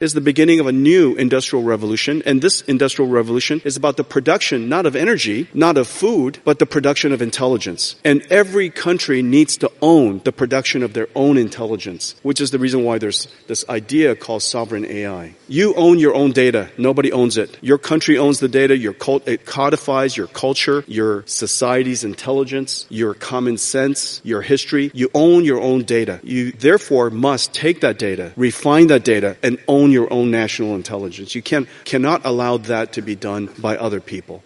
is the beginning of a new industrial revolution. And this industrial revolution is about the production, not of energy, not of food, but the production of intelligence. And every country needs to own the production of their own intelligence, which is the reason why there's this idea called sovereign AI. You own your own data. Nobody owns it. Your country owns the data. Your cult, it codifies your culture, your society's intelligence, your common sense, your history. You own your own data. You therefore must take that data, refine that data, and own your own national intelligence. You can, cannot allow that to be done by other people.